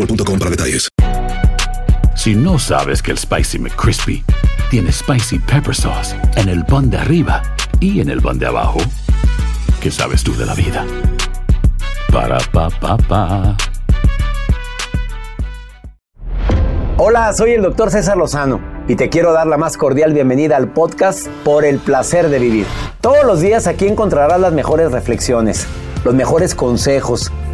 boostmobile.com para detalles. Si no sabes que el Spicy McCrispy tiene Spicy Pepper Sauce en el pan de arriba y en el pan de abajo, ¿qué sabes tú de la vida? Para, pa, pa, pa. Hola, soy el doctor César Lozano y te quiero dar la más cordial bienvenida al podcast Por el placer de vivir. Todos los días aquí encontrarás las mejores reflexiones, los mejores consejos,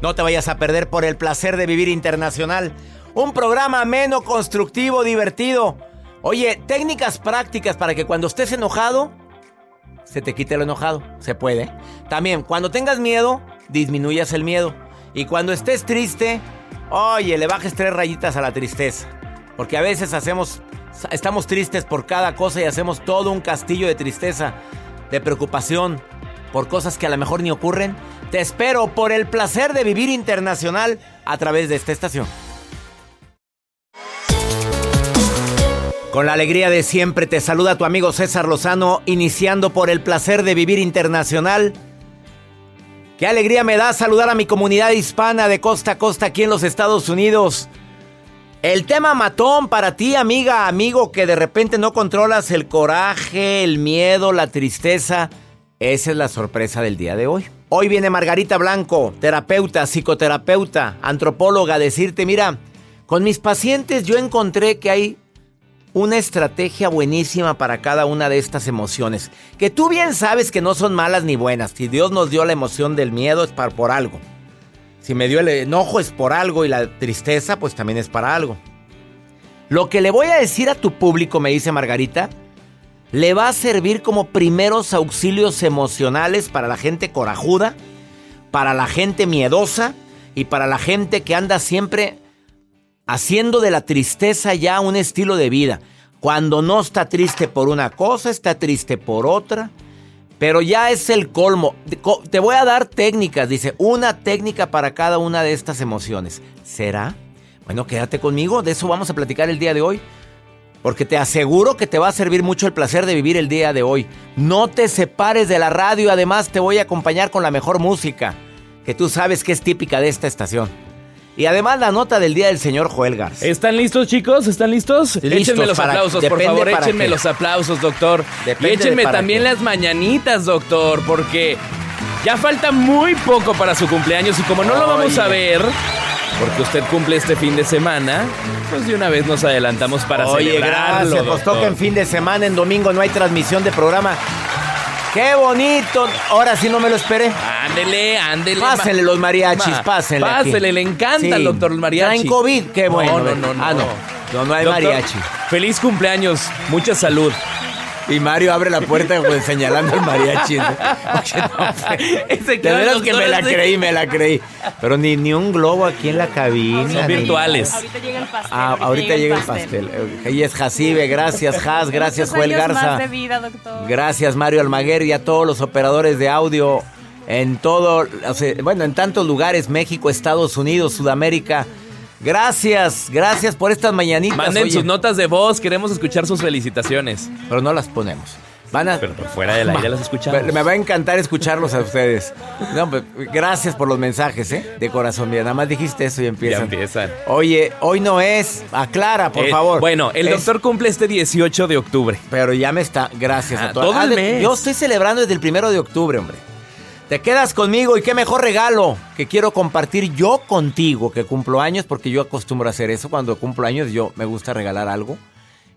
No te vayas a perder por el placer de vivir internacional. Un programa ameno, constructivo, divertido. Oye, técnicas prácticas para que cuando estés enojado, se te quite lo enojado. Se puede. También, cuando tengas miedo, disminuyas el miedo. Y cuando estés triste, oye, le bajes tres rayitas a la tristeza. Porque a veces hacemos, estamos tristes por cada cosa y hacemos todo un castillo de tristeza, de preocupación, por cosas que a lo mejor ni ocurren. Te espero por el placer de vivir internacional a través de esta estación. Con la alegría de siempre te saluda tu amigo César Lozano, iniciando por el placer de vivir internacional. Qué alegría me da saludar a mi comunidad hispana de costa a costa aquí en los Estados Unidos. El tema matón para ti, amiga, amigo, que de repente no controlas el coraje, el miedo, la tristeza. Esa es la sorpresa del día de hoy. Hoy viene Margarita Blanco, terapeuta, psicoterapeuta, antropóloga, a decirte, mira, con mis pacientes yo encontré que hay una estrategia buenísima para cada una de estas emociones, que tú bien sabes que no son malas ni buenas. Si Dios nos dio la emoción del miedo es para, por algo. Si me dio el enojo es por algo y la tristeza pues también es para algo. Lo que le voy a decir a tu público, me dice Margarita, le va a servir como primeros auxilios emocionales para la gente corajuda, para la gente miedosa y para la gente que anda siempre haciendo de la tristeza ya un estilo de vida. Cuando no está triste por una cosa, está triste por otra. Pero ya es el colmo. Te voy a dar técnicas, dice, una técnica para cada una de estas emociones. ¿Será? Bueno, quédate conmigo, de eso vamos a platicar el día de hoy. Porque te aseguro que te va a servir mucho el placer de vivir el día de hoy. No te separes de la radio, además te voy a acompañar con la mejor música, que tú sabes que es típica de esta estación. Y además la nota del día del señor Joel Garza. ¿Están listos, chicos? ¿Están listos? Listos échenme los para- aplausos, por favor. Échenme qué. los aplausos, doctor. Depende y échenme también qué. las mañanitas, doctor, porque ya falta muy poco para su cumpleaños y como no lo vamos a ver, porque usted cumple este fin de semana, pues de una vez nos adelantamos para Oye, celebrarlo, gracias. Nos doctor. toca en fin de semana, en domingo no hay transmisión de programa. ¡Qué bonito! Ahora sí no me lo esperé. Ándele, ándele. Pásenle los mariachis, Ma- pásenle. Pásenle, le encanta Sí. doctor los mariachis. ¿Traen COVID? ¡Qué No, bueno! no, no, no. Ah, no. No, no hay mariachi. Feliz cumpleaños, mucha salud. Y Mario abre la puerta pues, señalando al mariachi. de veras que me la creí, me la creí. Pero ni, ni un globo aquí en la cabina. Son virtuales. Ahorita llega el pastel. Ah, ahorita llega el pastel. Y es Jacibe, gracias Jas, gracias Joel Garza. más de vida, doctor. Gracias Mario Almaguer y a todos los operadores de audio en todo, o sea, bueno, en tantos lugares, México, Estados Unidos, Sudamérica. Gracias, gracias por estas mañanitas. Manden oye. sus notas de voz, queremos escuchar sus felicitaciones. Pero no las ponemos. Van a, Pero por fuera del aire las escuchamos. me va a encantar escucharlos a ustedes. No, pues, gracias por los mensajes, ¿eh? De corazón, mira, nada más dijiste eso y empiezan. Ya empiezan. Oye, hoy no es. Aclara, por Eh, favor. Bueno, el Es- doctor cumple este 18 de octubre. Pero ya me está. Gracias Ah, a todos. todo el de- mes. Yo estoy celebrando desde el primero de octubre, hombre. Te quedas conmigo y qué mejor regalo que quiero compartir yo contigo que cumplo años, porque yo acostumbro a hacer eso. Cuando cumplo años, yo me gusta regalar algo.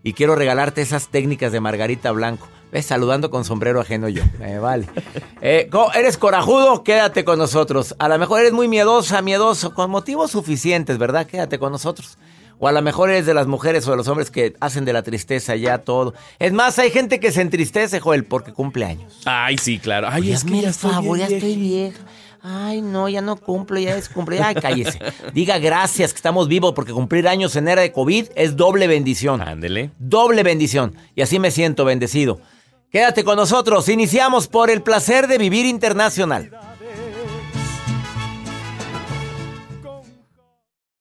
Y quiero regalarte esas técnicas de Margarita Blanco. ¿Ves? Saludando con sombrero ajeno yo. Me vale. Eh, ¿Eres corajudo? Quédate con nosotros. A lo mejor eres muy miedosa, miedoso, con motivos suficientes, ¿verdad? Quédate con nosotros. O a lo mejor eres de las mujeres o de los hombres que hacen de la tristeza ya todo. Es más, hay gente que se entristece, Joel, porque cumple años. Ay, sí, claro. Ay, Oye, es que ya estoy favor, ya estoy vieja. Ay, no, ya no cumplo, ya es cumple. Ay, cállese. Diga gracias que estamos vivos porque cumplir años en era de COVID es doble bendición. Ándele. Doble bendición. Y así me siento bendecido. Quédate con nosotros. Iniciamos por el placer de vivir internacional.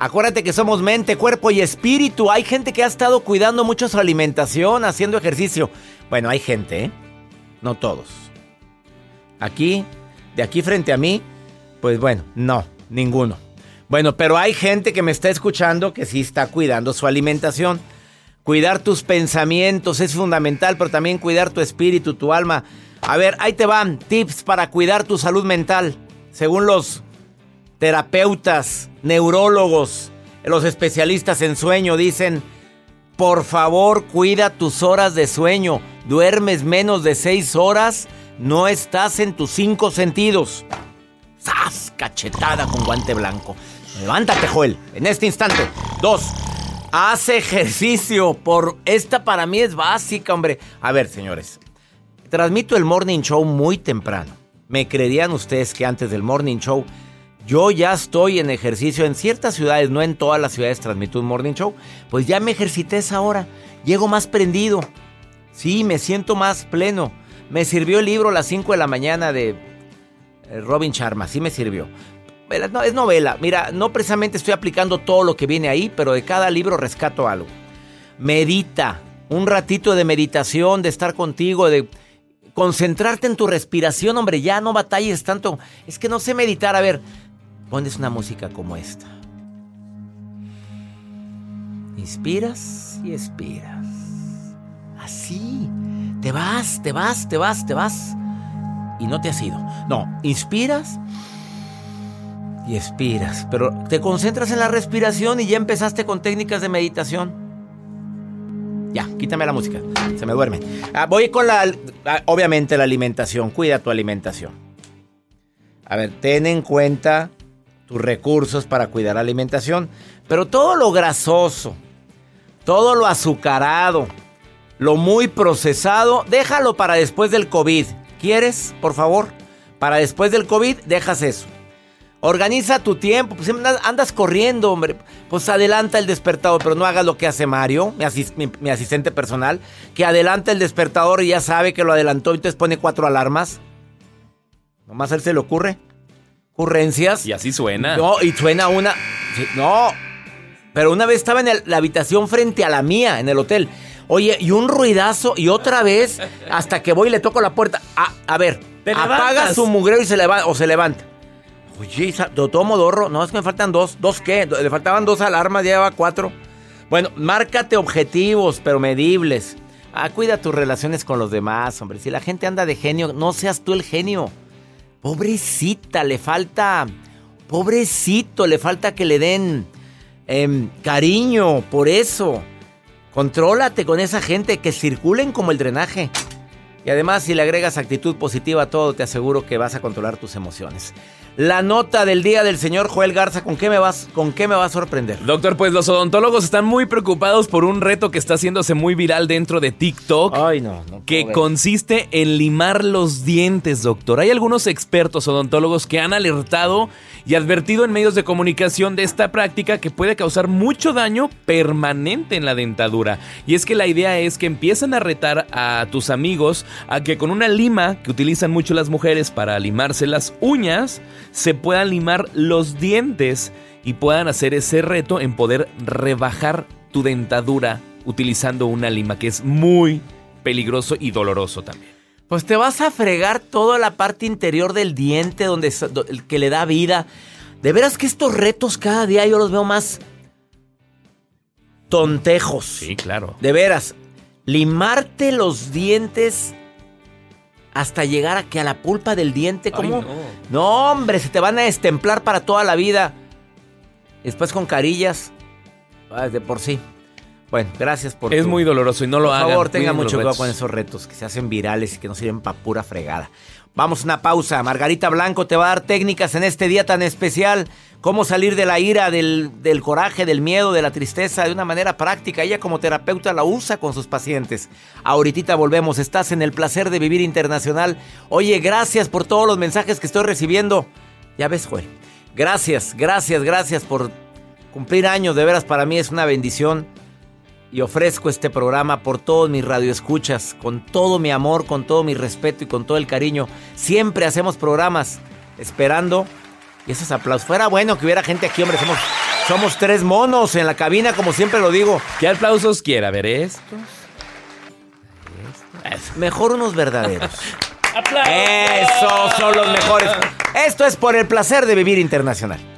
Acuérdate que somos mente, cuerpo y espíritu. Hay gente que ha estado cuidando mucho su alimentación, haciendo ejercicio. Bueno, hay gente, ¿eh? No todos. Aquí, de aquí frente a mí, pues bueno, no, ninguno. Bueno, pero hay gente que me está escuchando que sí está cuidando su alimentación. Cuidar tus pensamientos es fundamental, pero también cuidar tu espíritu, tu alma. A ver, ahí te van tips para cuidar tu salud mental. Según los terapeutas, neurólogos, los especialistas en sueño dicen, por favor cuida tus horas de sueño. Duermes menos de seis horas, no estás en tus cinco sentidos. ¡Sas! Cachetada con guante blanco. Levántate, Joel, en este instante. Dos. Haz ejercicio. Por esta para mí es básica, hombre. A ver, señores. Transmito el morning show muy temprano. ¿Me creerían ustedes que antes del morning show yo ya estoy en ejercicio en ciertas ciudades, no en todas las ciudades transmito un morning show? Pues ya me ejercité esa hora. Llego más prendido. Sí, me siento más pleno. Me sirvió el libro a las 5 de la mañana de eh, Robin Sharma, sí me sirvió. No, es novela. Mira, no precisamente estoy aplicando todo lo que viene ahí, pero de cada libro rescato algo. Medita. Un ratito de meditación, de estar contigo, de concentrarte en tu respiración, hombre, ya no batalles tanto. Es que no sé meditar. A ver, pones una música como esta. Inspiras y expiras. Así. Te vas, te vas, te vas, te vas. Y no te has ido. No, inspiras y expiras. Pero te concentras en la respiración y ya empezaste con técnicas de meditación. Ya, quítame la música. Se me duerme. Ah, voy con la... obviamente la alimentación. Cuida tu alimentación. A ver, ten en cuenta tus recursos para cuidar la alimentación. Pero todo lo grasoso, todo lo azucarado, lo muy procesado, déjalo para después del COVID. ¿Quieres, por favor? Para después del COVID, dejas eso. Organiza tu tiempo. Pues andas, corriendo, hombre. Pues adelanta el despertador, pero no hagas lo que hace Mario, mi asistente personal, que adelanta el despertador y ya sabe que lo adelantó y entonces pone cuatro alarmas. Nomás a él se le ocurre. Ocurrencias. Y así suena. No, y suena una. no. Pero una vez estaba en el- la habitación frente a la mía, en el hotel. Oye, y un ruidazo, y otra vez, hasta que voy y le toco la puerta. A, a ver, Te apaga levantas. su mugrero y se levanta, o se levanta. Oye, Isa, ¿lo tomo dorro? No, es que me faltan dos. ¿Dos qué? Le faltaban dos alarmas, ya lleva cuatro. Bueno, márcate objetivos, pero medibles. Ah, cuida tus relaciones con los demás, hombre. Si la gente anda de genio, no seas tú el genio. Pobrecita, le falta. Pobrecito, le falta que le den em, cariño, por eso. Contrólate con esa gente que circulen como el drenaje. Y además, si le agregas actitud positiva a todo, te aseguro que vas a controlar tus emociones. La nota del día del señor Joel Garza, ¿con qué me vas, con qué me va a sorprender? Doctor, pues los odontólogos están muy preocupados por un reto que está haciéndose muy viral dentro de TikTok. Ay, no, no. que ver. consiste en limar los dientes, doctor. Hay algunos expertos odontólogos que han alertado y advertido en medios de comunicación de esta práctica que puede causar mucho daño permanente en la dentadura. Y es que la idea es que empiezan a retar a tus amigos a que con una lima que utilizan mucho las mujeres para limarse las uñas, se puedan limar los dientes y puedan hacer ese reto en poder rebajar tu dentadura utilizando una lima que es muy peligroso y doloroso también. Pues te vas a fregar toda la parte interior del diente donde que le da vida. De veras que estos retos cada día yo los veo más tontejos. Sí, claro. De veras, limarte los dientes hasta llegar a que a la pulpa del diente, como no. no, hombre, se te van a estemplar para toda la vida. Después con carillas, ah, de por sí. Bueno, gracias por Es tu- muy doloroso y no lo por hagan. favor, tenga mucho cuidado con esos retos que se hacen virales y que no sirven para pura fregada. Vamos a una pausa. Margarita Blanco te va a dar técnicas en este día tan especial. Cómo salir de la ira, del, del coraje, del miedo, de la tristeza de una manera práctica. Ella como terapeuta la usa con sus pacientes. Ahorita volvemos. Estás en el placer de vivir internacional. Oye, gracias por todos los mensajes que estoy recibiendo. Ya ves, Joel. Gracias, gracias, gracias por cumplir años. De veras, para mí es una bendición y ofrezco este programa por todos mis radioescuchas, con todo mi amor, con todo mi respeto y con todo el cariño. Siempre hacemos programas esperando y esos aplausos. Fuera bueno que hubiera gente aquí, hombre. Somos, somos tres monos en la cabina, como siempre lo digo. ¿Qué aplausos quiere? A ver, estos. Mejor unos verdaderos. Esos son los mejores. Esto es por el placer de vivir internacional.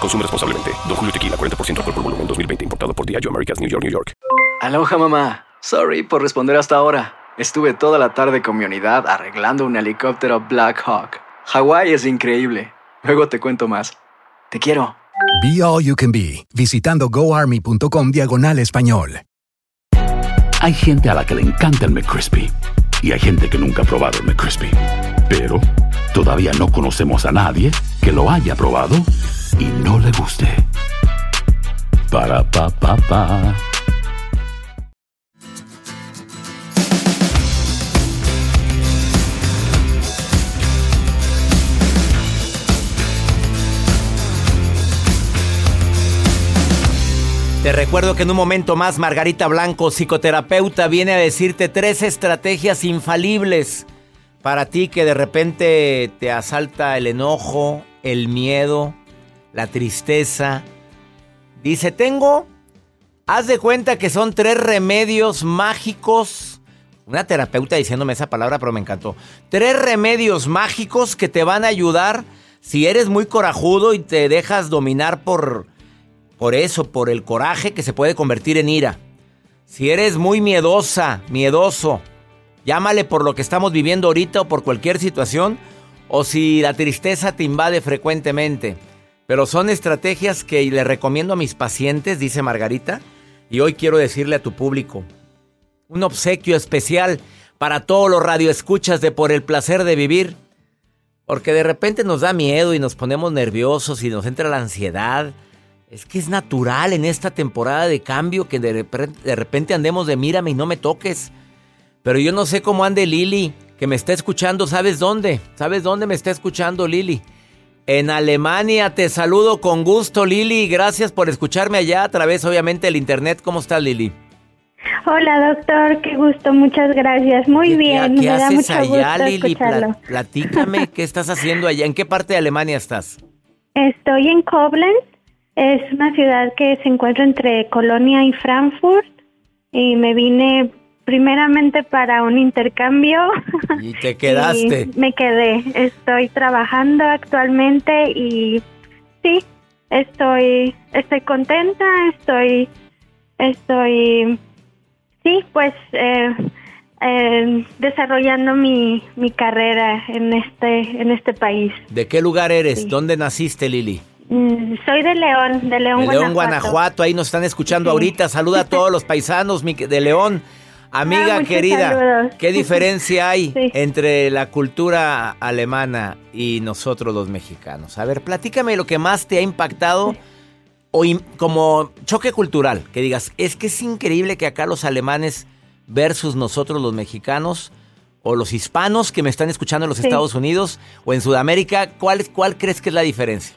Consume responsablemente. Don Julio Tequila, 40% alcohol por volumen, 2020. Importado por Diageo Americas, New York, New York. Aloha mamá. Sorry por responder hasta ahora. Estuve toda la tarde con mi unidad arreglando un helicóptero Black Hawk. Hawái es increíble. Luego te cuento más. Te quiero. Be All You Can Be, visitando goarmy.com diagonal español. Hay gente a la que le encanta el McCrispy y hay gente que nunca ha probado el McCrispy. Pero todavía no conocemos a nadie que lo haya probado y no le guste. Para pa pa pa. Te recuerdo que en un momento más Margarita Blanco, psicoterapeuta, viene a decirte tres estrategias infalibles para ti que de repente te asalta el enojo, el miedo, la tristeza. Dice, tengo, haz de cuenta que son tres remedios mágicos. Una terapeuta diciéndome esa palabra, pero me encantó. Tres remedios mágicos que te van a ayudar si eres muy corajudo y te dejas dominar por por eso, por el coraje que se puede convertir en ira. Si eres muy miedosa, miedoso, llámale por lo que estamos viviendo ahorita o por cualquier situación, o si la tristeza te invade frecuentemente. Pero son estrategias que le recomiendo a mis pacientes, dice Margarita, y hoy quiero decirle a tu público. Un obsequio especial para todos los radioescuchas de Por el placer de vivir. Porque de repente nos da miedo y nos ponemos nerviosos y nos entra la ansiedad es que es natural en esta temporada de cambio que de repente, andemos de mírame y no me toques. Pero yo no sé cómo ande Lili, que me está escuchando. ¿Sabes dónde? ¿Sabes dónde me está escuchando Lili? En Alemania. Te saludo con gusto, Lili. Gracias por escucharme allá a través, obviamente, del internet. ¿Cómo estás, Lili? Hola, doctor. Qué gusto. Muchas gracias. Muy bien. ¿Qué, haces allá, Lili? Platícame, ¿qué estás haciendo allá? ¿En qué parte de Alemania estás? Estoy en Koblenz es una ciudad que se encuentra entre Colonia y Frankfurt y me vine primeramente para un intercambio. ¿Y te quedaste? me quedé. Estoy trabajando actualmente y sí, estoy estoy contenta, estoy estoy sí, pues eh, eh, desarrollando mi, mi carrera en este en este país. ¿De qué lugar eres? ¿Dónde naciste, Lili? Mm, soy de León, de León, de León Guanajuato. Ahí nos están escuchando ahorita. Saluda a todos los paisanos de León. Amiga ah, querida, ¿qué diferencia hay entre la cultura alemana y nosotros los mexicanos? A ver, platícame lo que más te ha impactado o como choque cultural, que digas, es que es increíble que acá los alemanes versus nosotros los mexicanos o los hispanos que me están escuchando en los Estados Unidos o en Sudamérica, ¿cuál, ¿cuál crees que es la diferencia?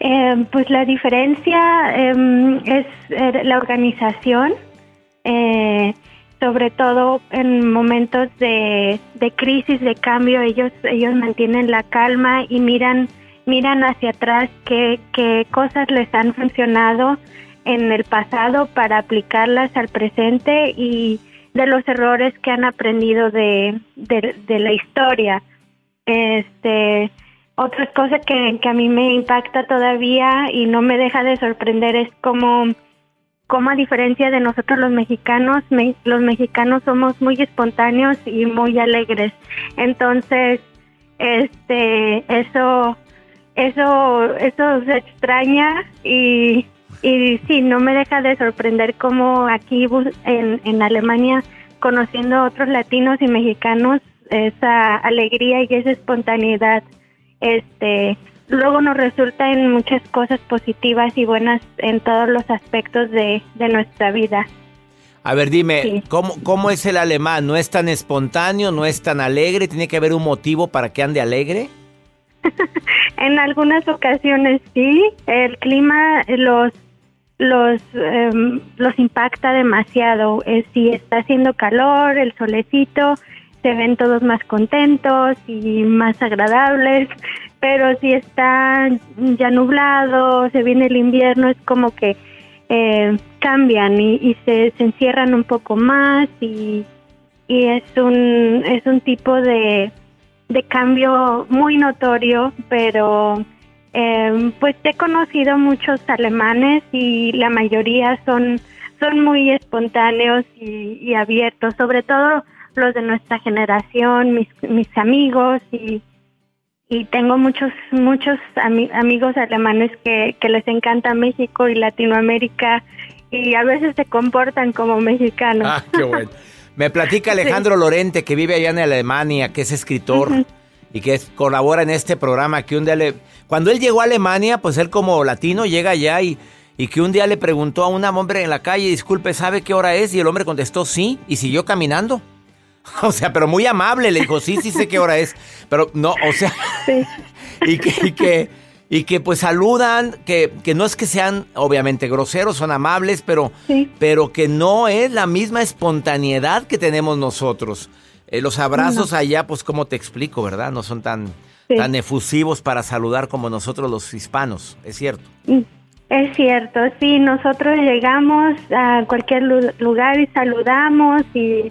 Eh, pues la diferencia em, es eh, la organización, eh, sobre todo en momentos de, de, crisis, de cambio, ellos, ellos mantienen la calma y miran, miran hacia atrás qué, qué cosas les han funcionado en el pasado para aplicarlas al presente y de los errores que han aprendido de, de, la historia. Este, otra cosa que, que a mí me impacta todavía y no me deja de sorprender es cómo, cómo a diferencia de nosotros los mexicanos, los mexicanos somos muy espontáneos y muy alegres. Entonces, este, eso, eso, eso se extraña y, y sí, no me deja de sorprender cómo aquí en, en Alemania, conociendo a otros latinos y mexicanos, esa alegría y esa espontaneidad este luego nos resulta en muchas cosas positivas y buenas en todos los aspectos de, nuestra vida. A ver, dime, ¿cómo, ¿cómo es el alemán? ¿No es tan espontáneo? ¿No es tan alegre? ¿Tiene que haber un motivo para que ande alegre? en algunas ocasiones sí. El clima los los em, los impacta demasiado. Eh, si está haciendo calor, el solecito, se ven todos más contentos y más agradables, pero si está ya nublado, se viene el invierno, es como que eh, cambian y, se, encierran un poco más y, y, es un es un tipo de, de cambio muy notorio, pero eh, pues he conocido muchos alemanes y la mayoría son son muy espontáneos y, y abiertos, sobre todo los de nuestra generación, mis, mis amigos y, y tengo muchos muchos amigos alemanes que, que les encanta México y Latinoamérica y a veces se comportan como mexicanos. Ah, qué bueno. Me platica Alejandro Lorente, que vive allá en Alemania, que es escritor y que colabora en este programa, que un día le... Cuando él llegó a Alemania, pues él como latino llega allá y, y que un día le preguntó a un hombre en la calle, disculpe, ¿sabe qué hora es? Y el hombre contestó sí y siguió caminando. O sea, pero muy amable, le dijo, sí, sí sé qué hora es. Pero no, o sea, y que... Y que y que pues saludan, que, que, no es que sean obviamente groseros, son amables, pero, pero que no es la misma espontaneidad que tenemos nosotros. Eh, los abrazos allá, pues como te explico, ¿verdad? No son tan, tan efusivos para saludar como nosotros los hispanos, ¿es cierto? Mm, es cierto, sí, nosotros llegamos a cualquier lugar y saludamos y,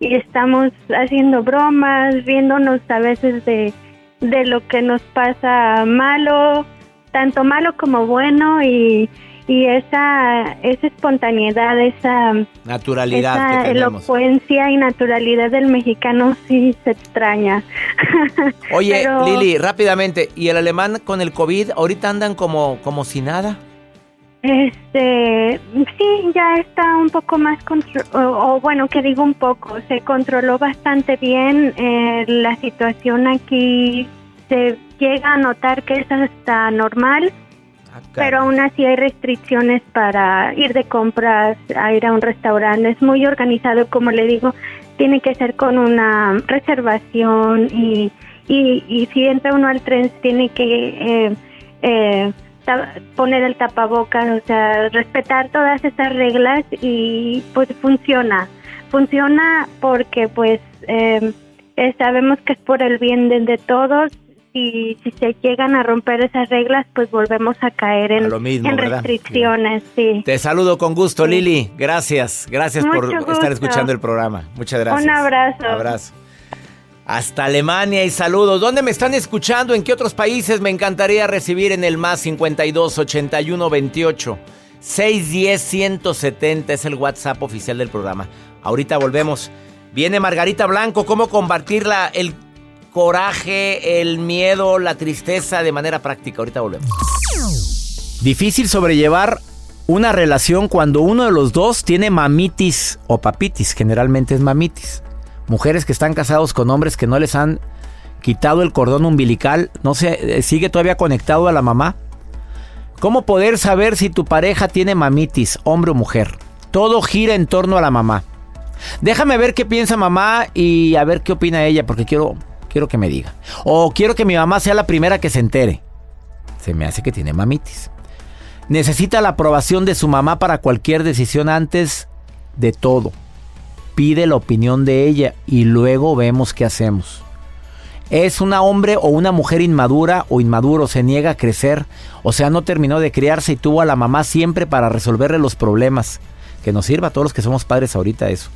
y estamos haciendo bromas, riéndonos a veces de de lo que nos pasa malo, tanto malo como bueno y, y esa, esa espontaneidad, esa naturalidad, esa elocuencia y naturalidad del mexicano sí se extraña. Oye, Lili, rápidamente, ¿y el alemán con el COVID ahorita andan como, como si nada? Este, sí, ya está un poco más o, bueno, que digo un poco, se controló bastante bien eh, la situación aquí, se llega a notar que eso está normal, ah, pero aún así hay restricciones para ir de compras, a ir a un restaurante, es muy organizado, como le digo, tiene que ser con una reservación y, y, si entra uno al tren tiene que... Eh, eh, poner el tapabocas, o sea, respetar todas esas reglas y pues funciona. Funciona porque pues em, eh, sabemos que es por el bien de, todos y si se llegan a romper esas reglas, pues volvemos a caer en, restricciones. Sí. Te saludo con gusto, Lili. Gracias, gracias por estar escuchando el programa. Muchas gracias. Un abrazo. Abrazo hasta Alemania y saludos. ¿Dónde me están escuchando? ¿En qué otros países me encantaría recibir en el más 52 81 28 610 170 es el WhatsApp oficial del programa. Ahorita volvemos. Viene Margarita Blanco, cómo combatir la, el coraje, el miedo, la tristeza de manera práctica. Ahorita volvemos. Difícil sobrellevar una relación cuando uno de los dos tiene mamitis o papitis, generalmente es mamitis. Mujeres que están casados con hombres que no les han quitado el cordón umbilical, no se eh, sigue todavía conectado a la mamá. ¿Cómo poder saber si tu pareja tiene mamitis, hombre o mujer? Todo gira en torno a la mamá. Déjame ver qué piensa mamá y a ver qué opina ella, porque quiero, quiero que me diga. O quiero que mi mamá sea la primera que se entere. Se me hace que tiene mamitis. Necesita la aprobación de su mamá para cualquier decisión antes de todo pide la opinión de ella y luego vemos qué hacemos. Es una hombre o una mujer inmadura o inmaduro, se niega a crecer, o sea, no terminó de criarse y tuvo a la mamá siempre para resolverle los problemas. Que nos sirva a todos los que somos padres ahorita eso.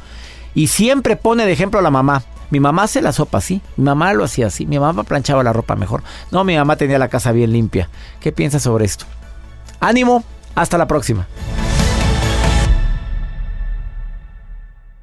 Y siempre pone de ejemplo a la mamá. Mi mamá se la sopa así, mi mamá lo hacía así, mi mamá planchaba la ropa mejor. No, mi mamá tenía la casa bien limpia. ¿Qué piensas sobre esto? Ánimo, hasta la próxima.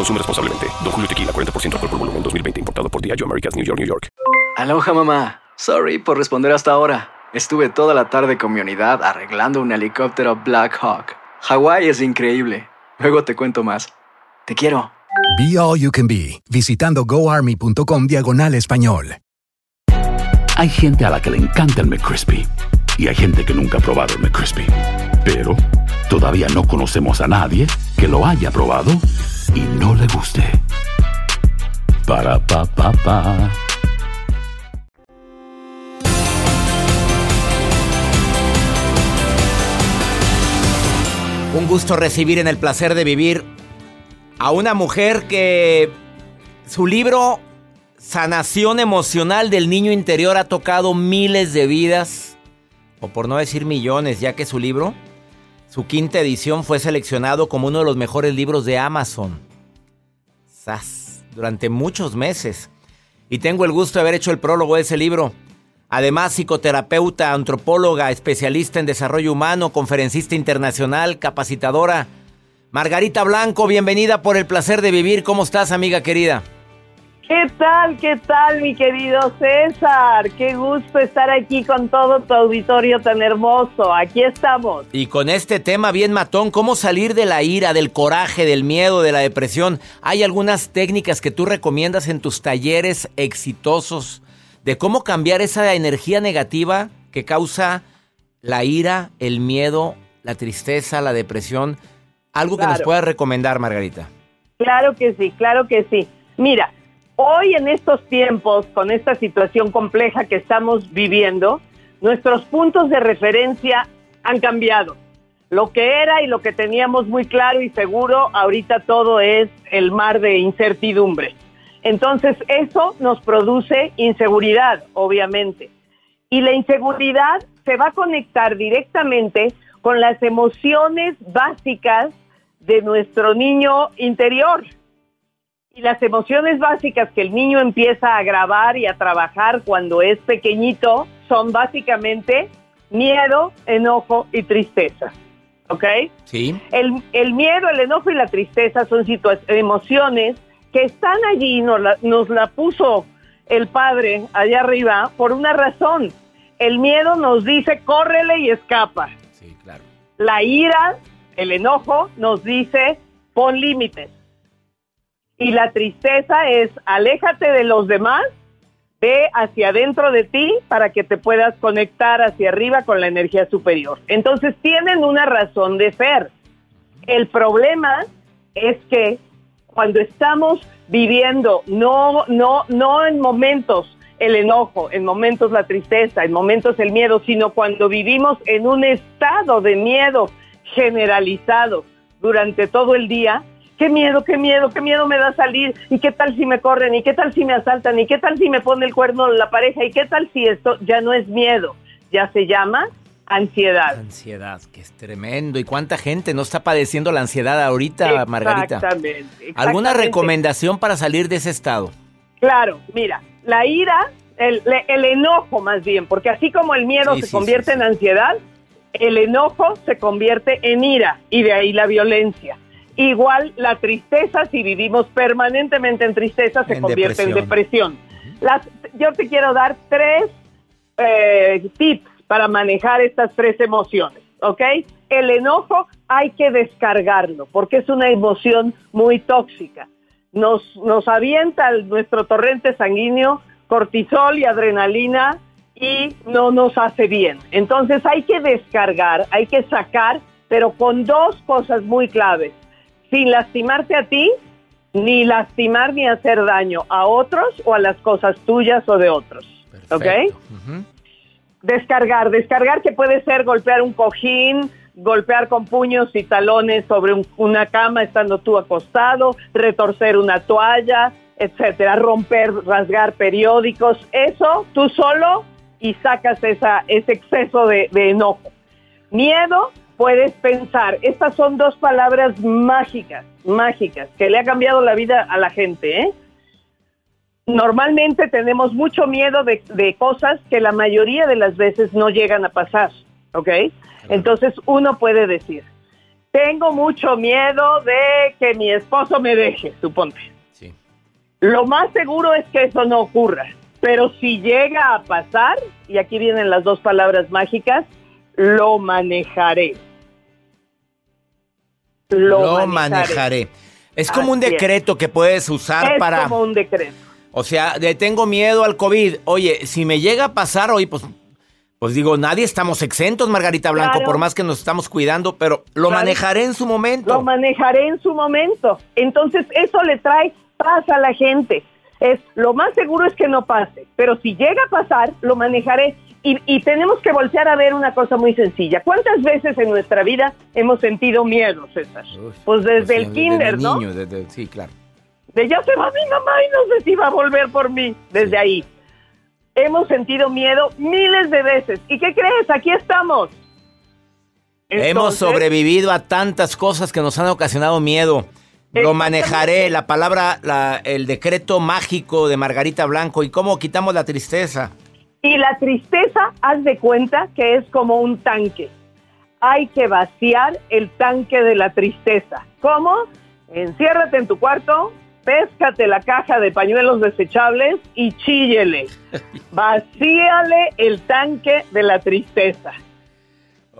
Consume responsablemente. Don Julio Tequila, 40% alcohol por volumen, 2020. Importado por Diageo Americas, New York, New York. Aloha, mamá. Sorry por responder hasta ahora. Estuve toda la tarde con mi unidad arreglando un helicóptero Black Hawk. Hawái es increíble. Luego te cuento más. Te quiero. Be All You Can Be, visitando goarmy.com diagonal español. Hay gente a la que le encanta el McCrispy Y hay gente que nunca ha probado el McCrispy. Pero todavía no conocemos a nadie que lo haya probado y no le guste. Para pa pa pa. Un gusto recibir en el placer de vivir a una mujer que su libro Sanación emocional del niño interior ha tocado miles de vidas, o por no decir millones, ya que su libro, su quinta edición, fue seleccionado como uno de los mejores libros de Amazon. Durante muchos meses. Y tengo el gusto de haber hecho el prólogo de ese libro. Además, psicoterapeuta, antropóloga, especialista en desarrollo humano, conferencista internacional, capacitadora. Margarita Blanco, bienvenida por el placer de vivir. ¿Cómo estás, amiga querida? ¿Qué tal, qué tal, mi querido César? Qué gusto estar aquí con todo tu auditorio tan hermoso. Aquí estamos. Y con este tema bien matón, ¿cómo salir de la ira, del coraje, del miedo, de la depresión? ¿Hay algunas técnicas que tú recomiendas en tus talleres exitosos de cómo cambiar esa energía negativa que causa la ira, el miedo, la tristeza, la depresión? Algo que nos puedas recomendar, Margarita. Claro que sí, claro que sí. Mira, hoy en estos tiempos, con esta situación compleja que estamos viviendo, nuestros puntos de referencia han cambiado. Lo que era y lo que teníamos muy claro y seguro, ahorita todo es el mar de incertidumbre. Entonces, eso nos produce inseguridad, obviamente. Y la inseguridad se va a conectar directamente con las emociones básicas de nuestro niño interior. Y las emociones básicas que el niño empieza a grabar y a trabajar cuando es pequeñito son básicamente miedo, enojo y tristeza. ¿Ok? Sí. El, el miedo, el enojo y la tristeza son emociones que están allí, nos la, nos la puso el Padre allá arriba por una razón. El miedo nos dice córrele y escapa. Sí, claro. La ira, el enojo nos dice pon límites. Y la tristeza es aléjate de los demás, ve hacia adentro de ti para que te puedas conectar hacia arriba con la energía superior. Entonces tienen una razón de ser. El problema es que cuando estamos viviendo, no, no, no en momentos el enojo, en momentos la tristeza, en momentos el miedo, sino cuando vivimos en un estado de miedo generalizado durante todo el día, qué miedo, qué miedo, qué miedo me da salir, y qué tal si me corren, y qué tal si me asaltan, y qué tal si me pone el cuerno la pareja, y qué tal si esto ya no es miedo, ya se llama ansiedad. Ansiedad, que es tremendo. ¿Y cuánta gente no está padeciendo la ansiedad ahorita, Margarita? Exactamente. ¿Alguna recomendación para salir de ese estado? Claro, mira, la ira, el, enojo más bien, porque así como el miedo Sí, se sí, convierte sí, en ansiedad, el enojo se convierte en ira y de ahí la violencia. Igual la tristeza, si vivimos permanentemente en tristeza, se En convierte en depresión. depresión. Las, yo te quiero dar tres eh, tips para manejar estas tres emociones, ¿ok? El enojo hay que descargarlo porque es una emoción muy tóxica. Nos, nos avienta el- nuestro torrente sanguíneo cortisol y adrenalina y no nos hace bien. Entonces hay que descargar, hay que sacar, pero con dos cosas muy claves. Sin lastimarte a ti, ni lastimar ni hacer daño a otros o a las cosas tuyas o de otros. ¿Ok? Descargar, descargar que puede ser golpear un cojín, golpear con puños y talones sobre un- una cama estando tú acostado, retorcer una toalla, etcétera, romper, rasgar periódicos, eso tú solo y sacas esa, ese exceso de, de enojo. Miedo, puedes pensar, estas son dos palabras mágicas, mágicas, que le ha cambiado la vida a la gente, ¿eh? normalmente tenemos mucho miedo de, de cosas que la mayoría de las veces no llegan a pasar, ¿ok? Entonces uno puede decir, tengo mucho miedo de que mi esposo me deje, suponte. Sí. Lo más seguro es que eso no ocurra, pero si llega a pasar, y aquí vienen las dos palabras mágicas, lo manejaré. Lo, manejaré. Es como un es. decreto que puedes usar Es para... como un decreto. O sea, de tengo miedo al COVID. Oye, si me llega a pasar hoy, pues Pues digo, nadie estamos exentos, Margarita Blanco, Claro. por más que nos estamos cuidando, pero lo Claro. manejaré en su momento. Lo manejaré en su momento. Entonces, eso le trae paz a la gente. Es lo más seguro es que no pase, pero si llega a pasar, lo manejaré. Y, y tenemos que voltear a ver una cosa muy sencilla. ¿Cuántas veces en nuestra vida hemos sentido miedo, César? Pues desde Pues, el kinder, ¿no? niño, desde- sí, claro. de ya se va mi mamá y no sé si va a volver por mí. Desde ahí. Hemos sentido miedo miles de veces. ¿Y qué crees? Aquí estamos. Hemos sobrevivido a tantas cosas que nos han ocasionado miedo. Lo manejaré, la palabra, la- el decreto mágico de Margarita Blanco y cómo quitamos la tristeza. Y la tristeza, haz de cuenta que es como un tanque. Hay que vaciar el tanque de la tristeza. ¿Cómo? Enciérrate en tu cuarto, péscate la caja de pañuelos desechables y chíllele. Vacíale el tanque de la tristeza.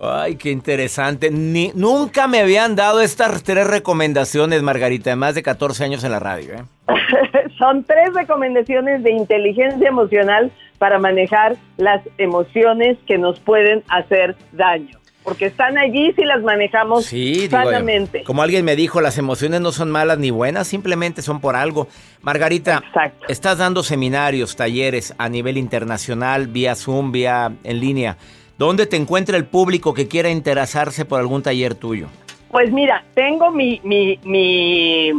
Ay, qué interesante. Ni, nunca me habían dado estas tres recomendaciones, Margarita, de más de 14 años en la radio. ¿eh? Son tres recomendaciones de inteligencia emocional para manejar las emociones que nos pueden hacer daño. Porque están allí si las manejamos Sí, digo, sanamente. como alguien me dijo, las emociones no son malas ni buenas, simplemente son por algo. Margarita, estás dando seminarios, talleres a nivel internacional, vía Zoom, vía en línea. ¿Dónde te encuentra el público que quiera interesarse por algún taller tuyo? Pues mira, tengo mi, mi, mi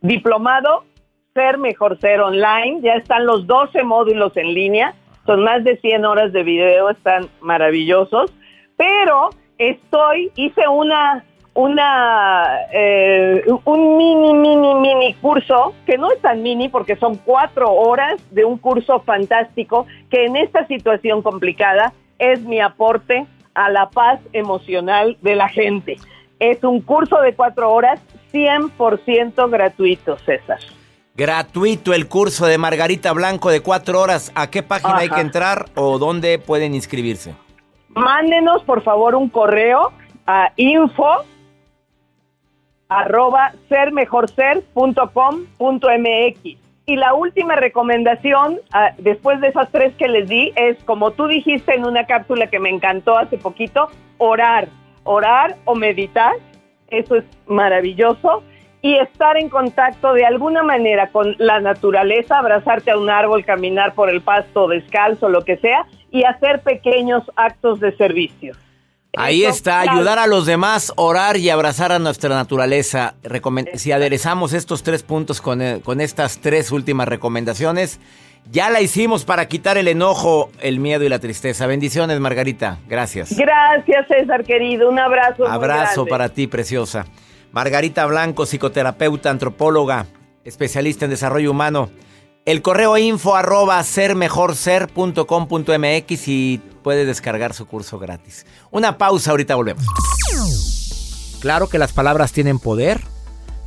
diplomado Ser Mejor Ser Online. Ya están los 12 módulos en línea. Son más de 100 horas de video, están maravillosos. Pero estoy, hice una, una, eh, un mini, mini, mini curso, que no es tan mini porque son cuatro horas de un curso fantástico que en esta situación complicada es mi aporte a la paz emocional de la gente. Es un curso de cuatro horas 100% gratuito, César. Gratuito el curso de Margarita Blanco de cuatro horas. ¿A qué página hay que entrar o dónde pueden inscribirse? Mándenos por favor un correo a info arroba sermejorser.com.mx. Y la última recomendación, ah, después de esas tres que les di, es como tú dijiste en una cápsula que me encantó hace poquito, orar, orar o meditar, eso es maravilloso, y estar en contacto de alguna manera con la naturaleza, abrazarte a un árbol, caminar por el pasto descalzo, lo que sea, y hacer pequeños actos de servicio. Ahí Eso, está, claro. ayudar a los demás, orar y abrazar a nuestra naturaleza. Si aderezamos estos tres puntos con, eh, con estas tres últimas recomendaciones, ya la hicimos para quitar el enojo, el miedo y la tristeza. Bendiciones, Margarita. Gracias. Gracias, César, querido. Un abrazo. Abrazo para ti, preciosa. Margarita Blanco, psicoterapeuta, antropóloga, especialista en desarrollo humano. El correo info arroba sermejorser.com.mx y puede descargar su curso gratis. Una pausa, ahorita volvemos. Claro que las palabras tienen poder.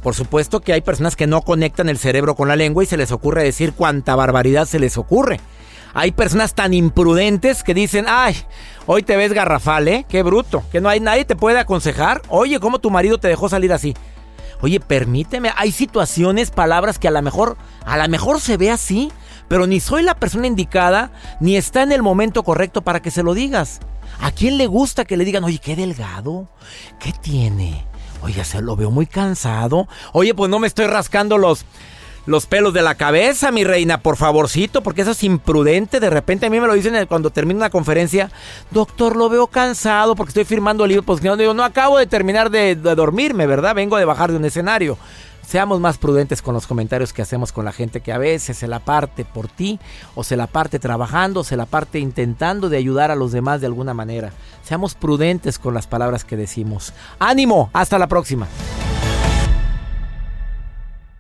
Por supuesto que hay personas que no conectan el cerebro con la lengua y se les ocurre decir cuanta barbaridad se les ocurre. Hay personas tan imprudentes que dicen, ay, hoy te ves garrafal, ¿eh? Qué bruto, que no hay nadie te puede aconsejar. Oye, ¿cómo tu marido te dejó salir así? Oye, permíteme, hay situaciones, palabras que a lo mejor, a lo mejor se ve así, pero ni soy la persona indicada, ni está en el momento correcto para que se lo digas. ¿A quién le gusta que le digan, oye, qué delgado? ¿Qué tiene? Oye, se lo veo muy cansado. Oye, pues no me estoy rascando los, los pelos de la cabeza, mi reina, por favorcito, porque eso es imprudente. De repente a mí me lo dicen cuando termino una conferencia. Doctor, lo veo cansado porque estoy firmando libros. Pues no, digo, no acabo de terminar de, de dormirme, ¿verdad? Vengo de bajar de un escenario. Seamos más prudentes con los comentarios que hacemos con la gente que a veces se la parte por ti, o se la parte trabajando, o se la parte intentando de ayudar a los demás de alguna manera. Seamos prudentes con las palabras que decimos. ¡Ánimo! Hasta la próxima.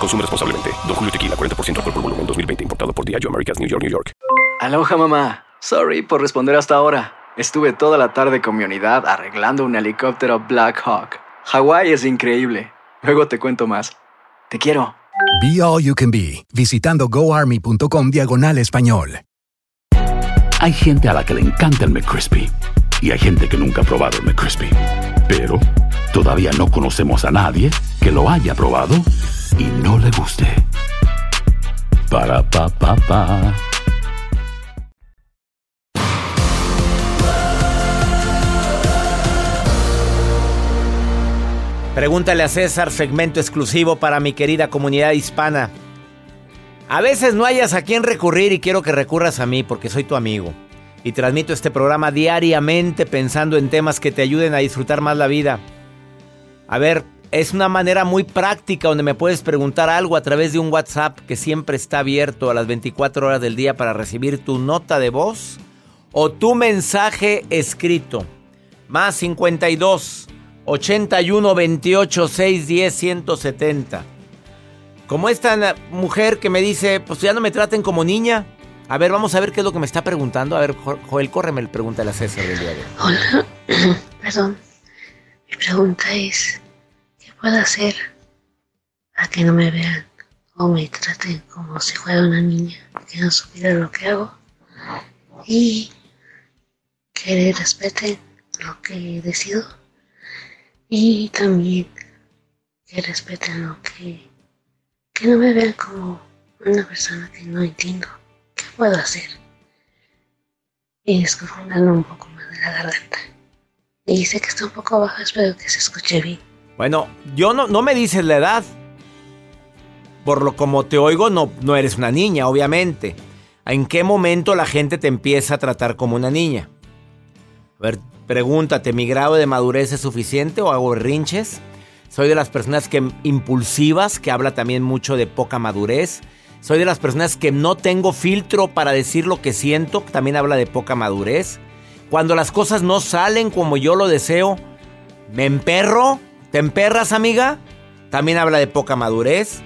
Consume responsablemente. Don Julio Tequila, 40% alcohol por volumen, 2020. Importado por Diageo Americas, New York, New York. Aloha mamá. Sorry por responder hasta ahora. Estuve toda la tarde con mi unidad arreglando un helicóptero Black Hawk. Hawái es increíble. Luego te cuento más. Te quiero. Be All You Can Be, visitando goarmy.com diagonal español. Hay gente a la que le encanta el McCrispy y hay gente que nunca ha probado el McCrispy. Pero todavía no conocemos a nadie que lo haya probado y no le guste. Para pa pa pa. Pregúntale a César, segmento exclusivo para mi querida comunidad hispana. A veces no hayas a quién recurrir y quiero que recurras a mí porque soy tu amigo. Y transmito este programa diariamente pensando en temas que te ayuden a disfrutar más la vida. A ver, es una manera muy práctica donde me puedes preguntar algo a través de un WhatsApp que siempre está abierto a las 24 horas del día para recibir tu nota de voz o tu mensaje escrito. Más 52 81 28 610 170. Como esta mujer que me dice, pues ya no me traten como niña. A ver, vamos a ver qué es lo que me está preguntando. A ver, Joel, córreme, pregunta a la César del día de hoy. Hola, perdón. Mi pregunta es, ¿qué puedo hacer para que no me vean o me traten como si fuera una niña que no supiera lo que hago? Y que respeten lo que decido. Y también que respeten lo que que no me vean como una persona que no entiendo qué puedo hacer. Y desconfundarlo un poco más de la garganta. Y dice que está un poco bajo espero que se escuche bien bueno yo no no me dices la edad por lo como te oigo no eres una niña obviamente ¿En qué momento la gente te empieza a tratar como una niña? A ver, Pregúntate, ¿mi grado de madurez es suficiente o hago rinches? Soy de las personas que impulsivas, que habla también mucho de poca madurez. Soy de las personas que no tengo filtro para decir lo que siento, también habla de poca madurez. Cuando las cosas no salen como yo lo deseo, me emperro. ¿Te emperras, amiga? También habla de poca madurez.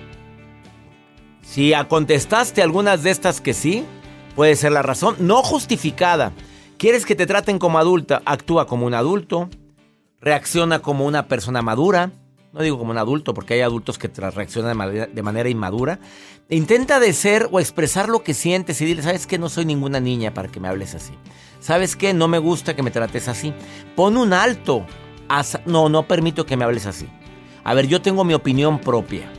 Si contestaste algunas de estas que sí, puede ser la razón, no justificada. ¿Quieres que te traten como adulta? Actúa como un adulto. Reacciona como una persona madura. No digo como un adulto porque hay adultos que reaccionan de manera, inmadura. Intenta de ser o expresar lo que sientes y dile, ¿sabes qué? No soy ninguna niña para que me hables así. ¿Sabes qué? No me gusta que me trates así. Pon un alto. No, no permito que me hables así. A ver, yo tengo mi opinión propia.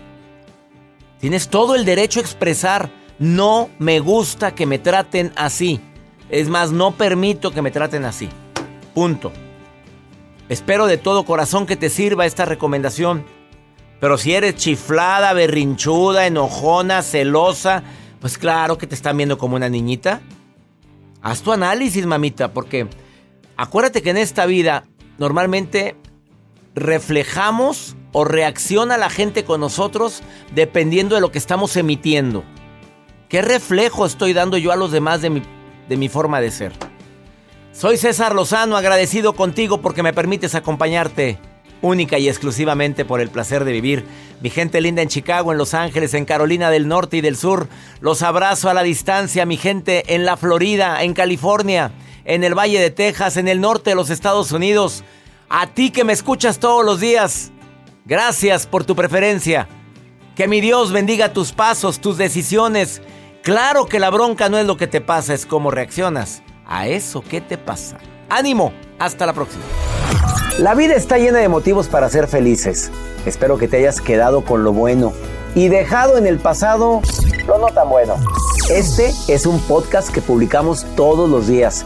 Tienes todo el derecho a expresar, no me gusta que me traten así. Es más, no permito que me traten así. Punto. Espero de todo corazón que te sirva esta recomendación. Pero si eres chiflada, berrinchuda, enojona, celosa, pues claro que te están viendo como una niñita. Haz tu análisis, mamita, porque acuérdate que en esta vida normalmente reflejamos o reacciona la gente con nosotros dependiendo de lo que estamos emitiendo. ¿Qué reflejo estoy dando yo a los demás de mi de mi forma de ser. Soy César Lozano, agradecido contigo porque me permites acompañarte única y exclusivamente por el placer de vivir. Mi gente linda en Chicago, en Los Ángeles, en Carolina del Norte y del Sur, los abrazo a la distancia, mi gente en la Florida, en California, en el Valle de Texas, en el norte de los Estados Unidos. A ti que me escuchas todos los días, gracias por tu preferencia. Que mi Dios bendiga tus pasos, tus decisiones Claro que la bronca no es lo que te pasa, es cómo reaccionas a eso que te pasa. Ánimo, hasta la próxima. La vida está llena de motivos para ser felices. Espero que te hayas quedado con lo bueno y dejado en el pasado lo no tan bueno. Este es un podcast que publicamos todos los días,